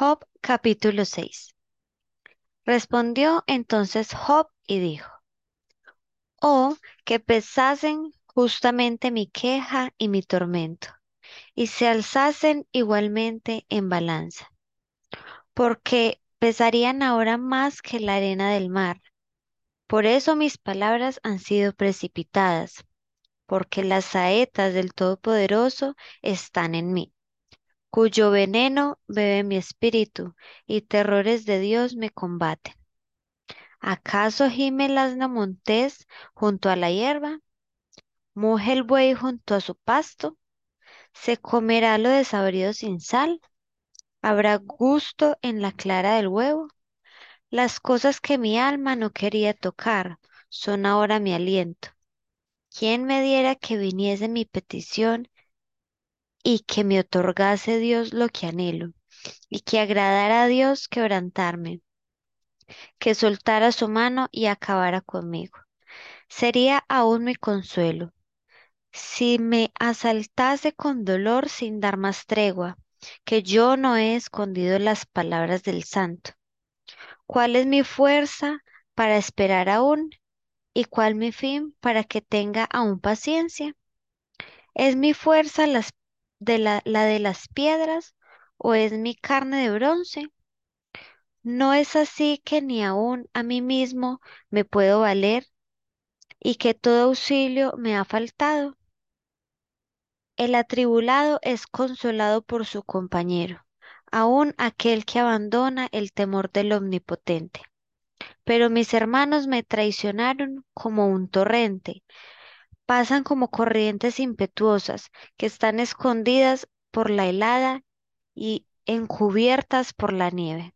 Job capítulo 6. Respondió entonces Job y dijo, Oh, que pesasen justamente mi queja y mi tormento, y se alzasen igualmente en balanza, porque pesarían ahora más que la arena del mar. Por eso mis palabras han sido precipitadas, porque las saetas del Todopoderoso están en mí cuyo veneno bebe mi espíritu, y terrores de Dios me combaten. ¿Acaso gime el asna montés junto a la hierba? ¿Muge el buey junto a su pasto? ¿Se comerá lo desabrido sin sal? ¿Habrá gusto en la clara del huevo? Las cosas que mi alma no quería tocar son ahora mi aliento. ¿Quién me diera que viniese mi petición y que me otorgase Dios lo que anhelo, y que agradara a Dios quebrantarme, que soltara su mano y acabara conmigo. Sería aún mi consuelo, si me asaltase con dolor sin dar más tregua, que yo no he escondido las palabras del santo. ¿Cuál es mi fuerza para esperar aún? ¿Y cuál mi fin para que tenga aún paciencia? ¿Es mi fuerza las de la, la de las piedras o es mi carne de bronce? ¿No es así que ni aun a mí mismo me puedo valer y que todo auxilio me ha faltado? El atribulado es consolado por su compañero, aun aquel que abandona el temor del Omnipotente. Pero mis hermanos me traicionaron como un torrente, pasan como corrientes impetuosas que están escondidas por la helada y encubiertas por la nieve,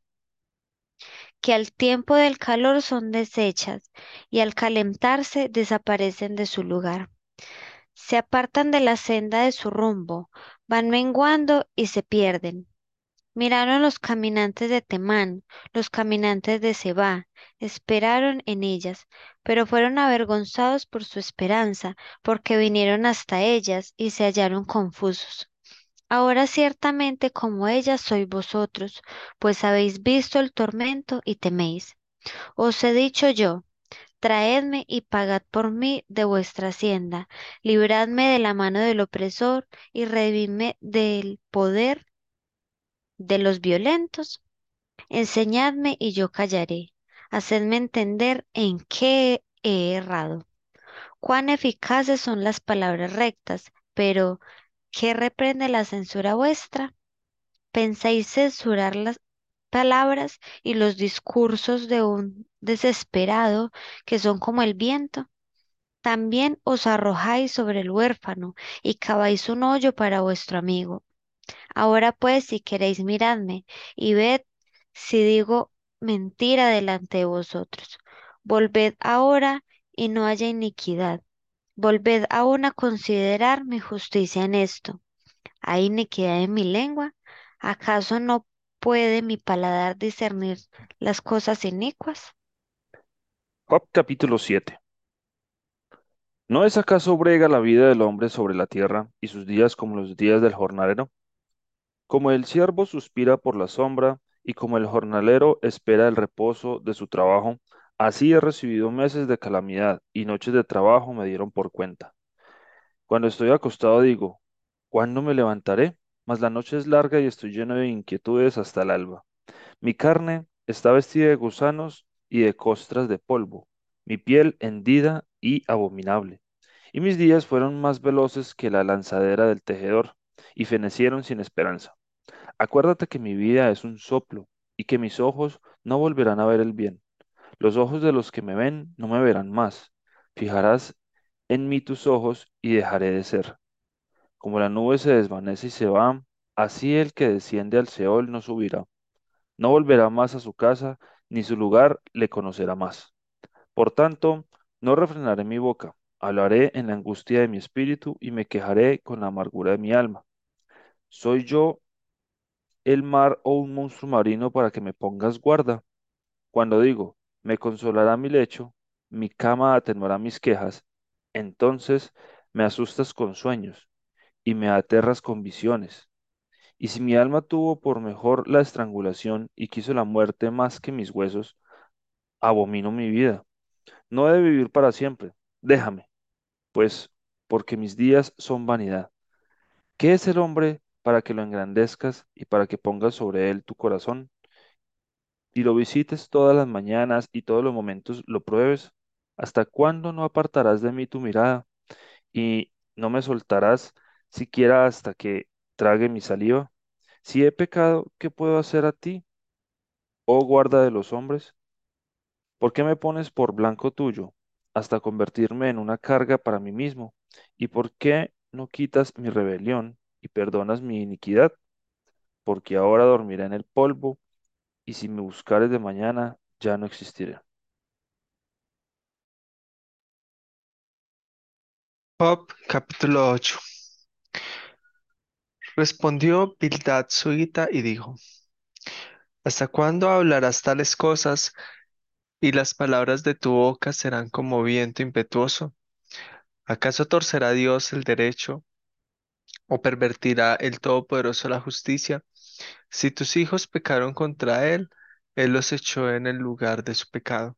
que al tiempo del calor son deshechas y al calentarse desaparecen de su lugar. Se apartan de la senda de su rumbo, van menguando y se pierden. Miraron los caminantes de Temán, los caminantes de Seba, esperaron en ellas, pero fueron avergonzados por su esperanza, porque vinieron hasta ellas y se hallaron confusos. Ahora ciertamente como ellas sois vosotros, pues habéis visto el tormento y teméis. Os he dicho yo, traedme y pagad por mí de vuestra hacienda, libradme de la mano del opresor y redimidme del poder de los violentos. Enseñadme y yo callaré. Hacedme entender en qué he errado. Cuán eficaces son las palabras rectas, pero ¿qué reprende la censura vuestra? ¿Pensáis censurar las palabras y los discursos de un desesperado que son como el viento? También os arrojáis sobre el huérfano y caváis un hoyo para vuestro amigo. Ahora pues, si queréis, miradme y ved si digo mentira delante de vosotros. Volved ahora y no haya iniquidad. Volved aún a considerar mi justicia en esto. ¿Hay iniquidad en mi lengua? ¿Acaso no puede mi paladar discernir las cosas inicuas? Capítulo 7. ¿No es acaso brega la vida del hombre sobre la tierra y sus días como los días del jornalero? Como el siervo suspira por la sombra y como el jornalero espera el reposo de su trabajo, así he recibido meses de calamidad y noches de trabajo me dieron por cuenta. Cuando estoy acostado digo, ¿cuándo me levantaré? Mas la noche es larga y estoy lleno de inquietudes hasta el alba. Mi carne está vestida de gusanos y de costras de polvo, mi piel hendida y abominable. Y mis días fueron más veloces que la lanzadera del tejedor, y fenecieron sin esperanza. Acuérdate que mi vida es un soplo, y que mis ojos no volverán a ver el bien. Los ojos de los que me ven no me verán más. Fijarás en mí tus ojos y dejaré de ser. Como la nube se desvanece y se va, así el que desciende al Seol no subirá. No volverá más a su casa, ni su lugar le conocerá más. Por tanto, no refrenaré mi boca, hablaré en la angustia de mi espíritu y me quejaré con la amargura de mi alma. ¿Soy yo el mar o un monstruo marino para que me pongas guarda? Cuando digo, me consolará mi lecho, mi cama atenuará mis quejas, entonces me asustas con sueños y me aterras con visiones. Y si mi alma tuvo por mejor la estrangulación y quiso la muerte más que mis huesos, abomino mi vida. No he de vivir para siempre. Déjame, pues, porque mis días son vanidad. ¿Qué es el hombre para que lo engrandezcas y para que pongas sobre él tu corazón y lo visites todas las mañanas y todos los momentos lo pruebes? ¿Hasta cuándo no apartarás de mí tu mirada y no me soltarás siquiera hasta que trague mi saliva? Si he pecado, ¿qué puedo hacer a ti, oh guarda de los hombres? ¿Por qué me pones por blanco tuyo hasta convertirme en una carga para mí mismo? ¿Y por qué no quitas mi rebelión y perdonas mi iniquidad? Porque ahora dormiré en el polvo y si me buscares de mañana ya no existiré. Job capítulo 8. Respondió Bildad suita y dijo, ¿Hasta cuándo hablarás tales cosas y las palabras de tu boca serán como viento impetuoso? ¿Acaso torcerá Dios el derecho o pervertirá el Todopoderoso la justicia? Si tus hijos pecaron contra él, él los echó en el lugar de su pecado.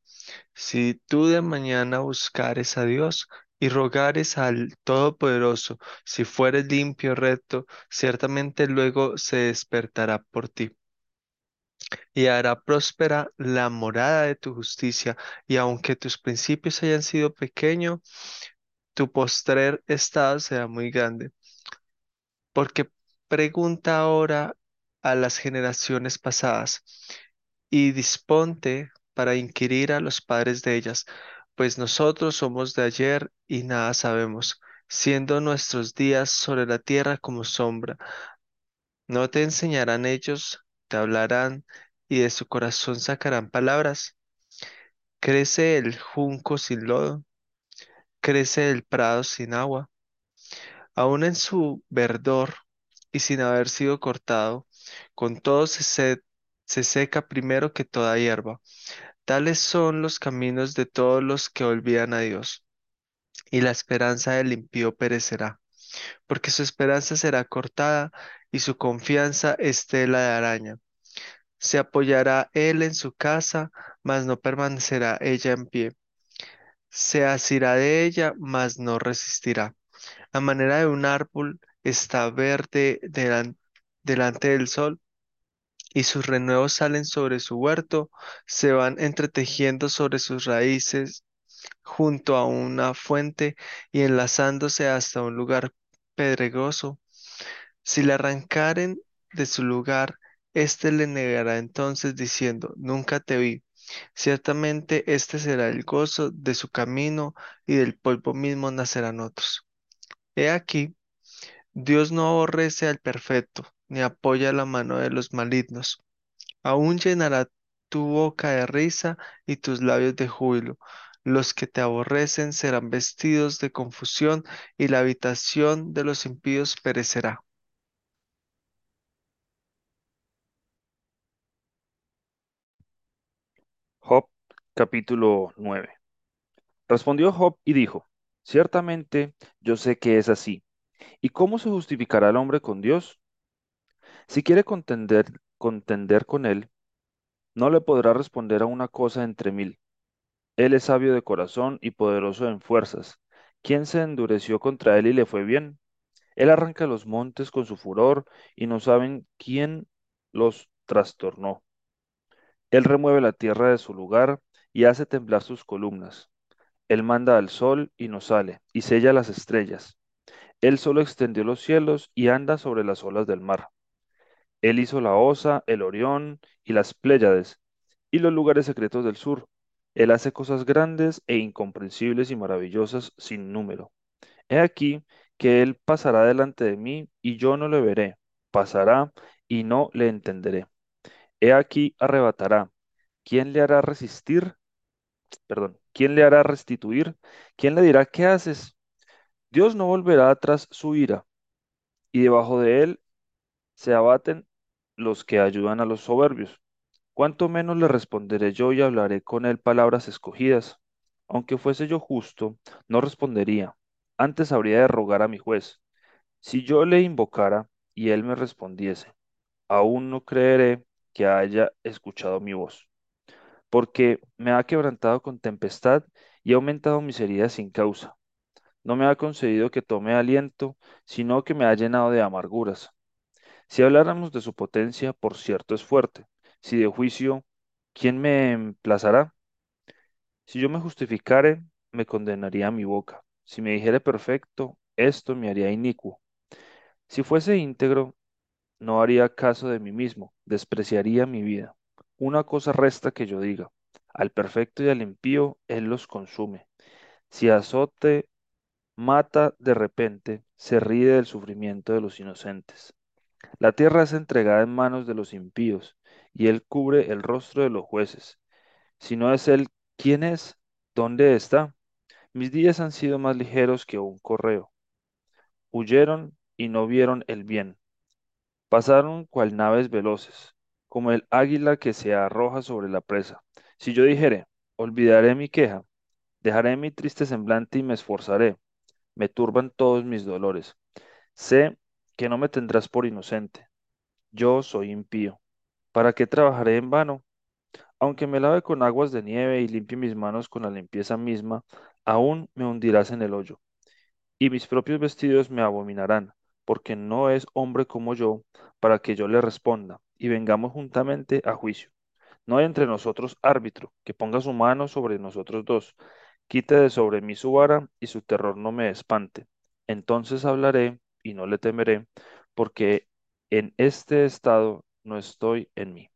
Si tú de mañana buscares a Dios y rogares al Todopoderoso, si fueres limpio, recto, ciertamente luego se despertará por ti y hará próspera la morada de tu justicia, y aunque tus principios hayan sido pequeños, tu postrer estado será muy grande. Porque pregunta ahora a las generaciones pasadas y disponte para inquirir a los padres de ellas, pues nosotros somos de ayer y nada sabemos, siendo nuestros días sobre la tierra como sombra. ¿No te enseñarán ellos, te hablarán y de su corazón sacarán palabras? Crece el junco sin lodo, crece el prado sin agua, aun en su verdor y sin haber sido cortado, con todo se, se se seca primero que toda hierba. Tales son los caminos de todos los que olvidan a Dios, y la esperanza del impío perecerá, porque su esperanza será cortada y su confianza estela de araña. Se apoyará él en su casa, mas no permanecerá ella en pie. Se asirá de ella, mas no resistirá. A manera de un árbol está verde delan- delante del sol y sus renuevos salen sobre su huerto, se van entretejiendo sobre sus raíces junto a una fuente y enlazándose hasta un lugar pedregoso. Si le arrancaren de su lugar, éste le negará entonces diciendo, Nunca te vi. Ciertamente este será el gozo de su camino y del polvo mismo nacerán otros. He aquí, Dios no aborrece al perfecto, ni apoya la mano de los malignos. Aún llenará tu boca de risa y tus labios de júbilo. Los que te aborrecen serán vestidos de confusión y la habitación de los impíos perecerá. Job capítulo 9. Respondió Job y dijo, Ciertamente yo sé que es así. ¿Y cómo se justificará el hombre con Dios? Si quiere contender, contender con él, no le podrá responder a una cosa entre mil. Él es sabio de corazón y poderoso en fuerzas. ¿Quién se endureció contra él y le fue bien? Él arranca los montes con su furor y no saben quién los trastornó. Él remueve la tierra de su lugar y hace temblar sus columnas. Él manda al sol y no sale, y sella las estrellas. Él solo extendió los cielos y anda sobre las olas del mar. Él hizo la Osa, el Orión y las Pléyades, y los lugares secretos del sur. Él hace cosas grandes e incomprensibles y maravillosas sin número. He aquí que Él pasará delante de mí, y yo no le veré. Pasará, y no le entenderé. He aquí arrebatará. ¿Quién le hará resistir? Perdón. ¿Quién le hará restituir? ¿Quién le dirá, ¿qué haces? Dios no volverá atrás su ira, y debajo de él se abaten los que ayudan a los soberbios. Cuánto menos le responderé yo y hablaré con él palabras escogidas. Aunque fuese yo justo, no respondería. Antes habría de rogar a mi juez. Si yo le invocara, y él me respondiese, aún no creeré que haya escuchado mi voz, porque me ha quebrantado con tempestad y ha aumentado mis heridas sin causa. No me ha concedido que tome aliento, sino que me ha llenado de amarguras. Si habláramos de su potencia, por cierto es fuerte. Si de juicio, ¿quién me emplazará? Si yo me justificare, me condenaría mi boca. Si me dijere perfecto, esto me haría inicuo. Si fuese íntegro, no haría caso de mí mismo, despreciaría mi vida. Una cosa resta que yo diga, al perfecto y al impío, él los consume. Si azote mata de repente, se ríe del sufrimiento de los inocentes. La tierra es entregada en manos de los impíos, y él cubre el rostro de los jueces. Si no es él, ¿quién es? ¿Dónde está? Mis días han sido más ligeros que un correo. Huyeron y no vieron el bien. Pasaron cual naves veloces, como el águila que se arroja sobre la presa. Si yo dijere, olvidaré mi queja, dejaré mi triste semblante y me esforzaré, me turban todos mis dolores. Sé que no me tendrás por inocente. Yo soy impío. ¿Para qué trabajaré en vano? Aunque me lave con aguas de nieve y limpie mis manos con la limpieza misma, aún me hundirás en el hoyo, y mis propios vestidos me abominarán, porque no es hombre como yo para que yo le responda, y vengamos juntamente a juicio. No hay entre nosotros árbitro, que ponga su mano sobre nosotros dos, quite de sobre mí su vara, y su terror no me espante. Entonces hablaré y no le temeré, porque en este estado no estoy en mí.